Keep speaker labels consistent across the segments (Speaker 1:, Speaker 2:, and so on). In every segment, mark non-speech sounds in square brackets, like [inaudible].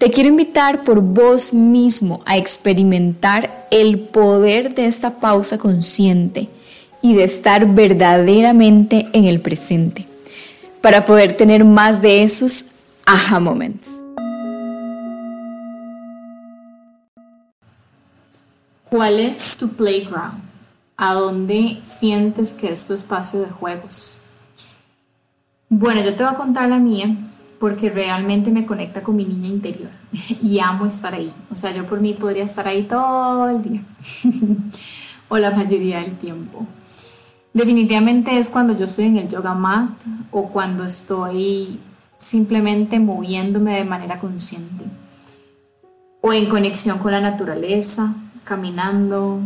Speaker 1: Te quiero invitar por vos mismo a experimentar el poder de esta pausa consciente y de estar verdaderamente en el presente para poder tener más de esos aha moments.
Speaker 2: ¿Cuál es tu playground? ¿A dónde sientes que es tu espacio de juegos? Bueno, yo te voy a contar la mía porque realmente me conecta con mi niña interior [laughs] y amo estar ahí. O sea, yo por mí podría estar ahí todo el día [laughs] o la mayoría del tiempo. Definitivamente es cuando yo estoy en el yoga mat o cuando estoy simplemente moviéndome de manera consciente o en conexión con la naturaleza, caminando,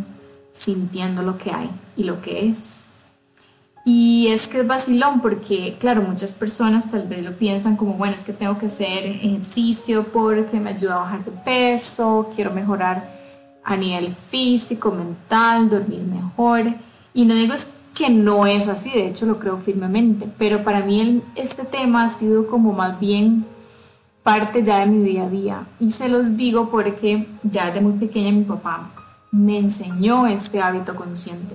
Speaker 2: sintiendo lo que hay y lo que es. Y es que es vacilón porque, claro, muchas personas tal vez lo piensan como, bueno, es que tengo que hacer ejercicio porque me ayuda a bajar de peso, quiero mejorar a nivel físico, mental, dormir mejor. Y no digo es que no es así, de hecho lo creo firmemente, pero para mí este tema ha sido como más bien parte ya de mi día a día. Y se los digo porque ya de muy pequeña mi papá me enseñó este hábito consciente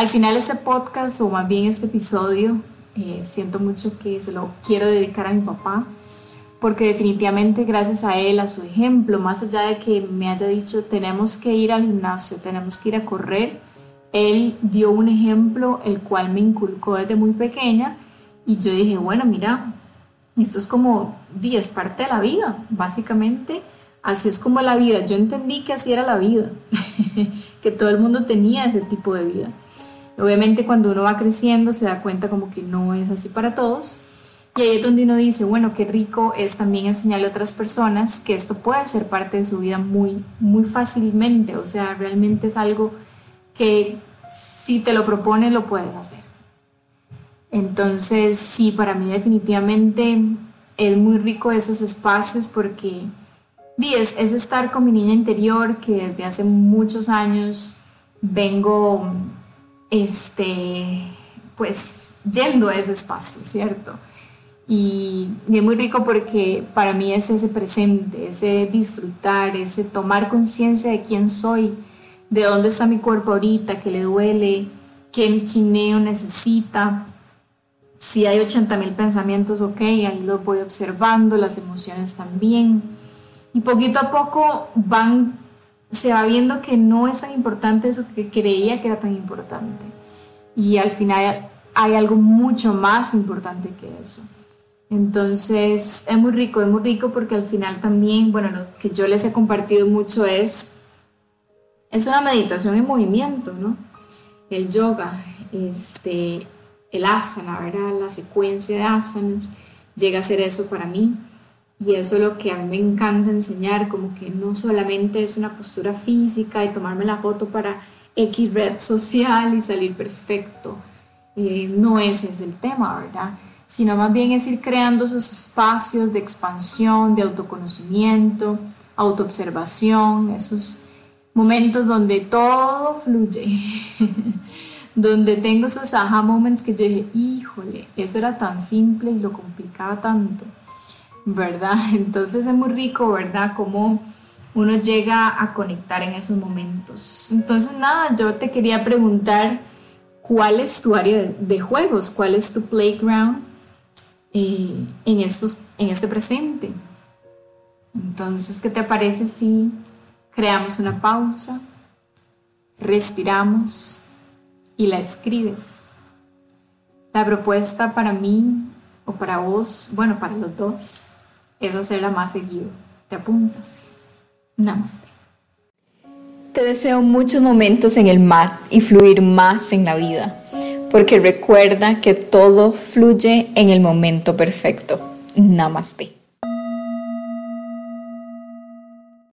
Speaker 2: al final este podcast, o más bien este episodio, eh, siento mucho que se lo quiero dedicar a mi papá, porque definitivamente gracias a él, a su ejemplo, más allá de que me haya dicho tenemos que ir al gimnasio, tenemos que ir a correr, él dio un ejemplo el cual me inculcó desde muy pequeña y yo dije, bueno, mira, esto es como 10 parte de la vida, básicamente así es como la vida. Yo entendí que así era la vida, [laughs] que todo el mundo tenía ese tipo de vida. Obviamente cuando uno va creciendo se da cuenta como que no es así para todos. Y ahí es donde uno dice, bueno, qué rico es también enseñarle a otras personas que esto puede ser parte de su vida muy, muy fácilmente. O sea, realmente es algo que si te lo propones lo puedes hacer. Entonces, sí, para mí definitivamente es muy rico esos espacios porque es, es estar con mi niña interior que desde hace muchos años vengo este, pues yendo a ese espacio, ¿cierto? Y, es muy rico porque para mí es ese presente, ese disfrutar, ese tomar conciencia de quién soy, de dónde está mi cuerpo ahorita, qué le duele, qué chineo necesita. Si hay 80 mil pensamientos, ok, ahí los voy observando, las emociones también. Y poquito a poco van se va viendo que no es tan importante eso que creía que era tan importante. Y al final hay algo mucho más importante que eso. Entonces es muy rico, es muy rico porque al final también, bueno, lo que yo les he compartido mucho es, es una meditación en movimiento, ¿no? El yoga, este, el asana, ¿verdad? La secuencia de asanas llega a ser eso para mí. Y eso es lo que a mí me encanta enseñar, como que no solamente es una postura física y tomarme la foto para X red social y salir perfecto. Eh, no ese es el tema, ¿verdad? Sino más bien es ir creando esos espacios de expansión, de autoconocimiento, autoobservación, esos momentos donde todo fluye, [laughs] donde tengo esos aha moments que yo dije, híjole, eso era tan simple y lo complicaba tanto. ¿Verdad? [laughs] Entonces es muy rico, ¿verdad? Cómo uno llega a conectar en esos momentos. Entonces, nada, yo te quería preguntar, ¿cuál es tu área de, juegos? ¿Cuál es tu playground eh, en, estos, en este presente? Entonces, ¿qué te parece si creamos una pausa, respiramos y la escribes? La propuesta para mí o para vos, bueno, para los dos, es hacerla más seguido. ¿Te apuntas? Namaste.
Speaker 1: Te deseo muchos momentos en el mar y fluir más en la vida, porque recuerda que todo fluye en el momento perfecto. Namaste.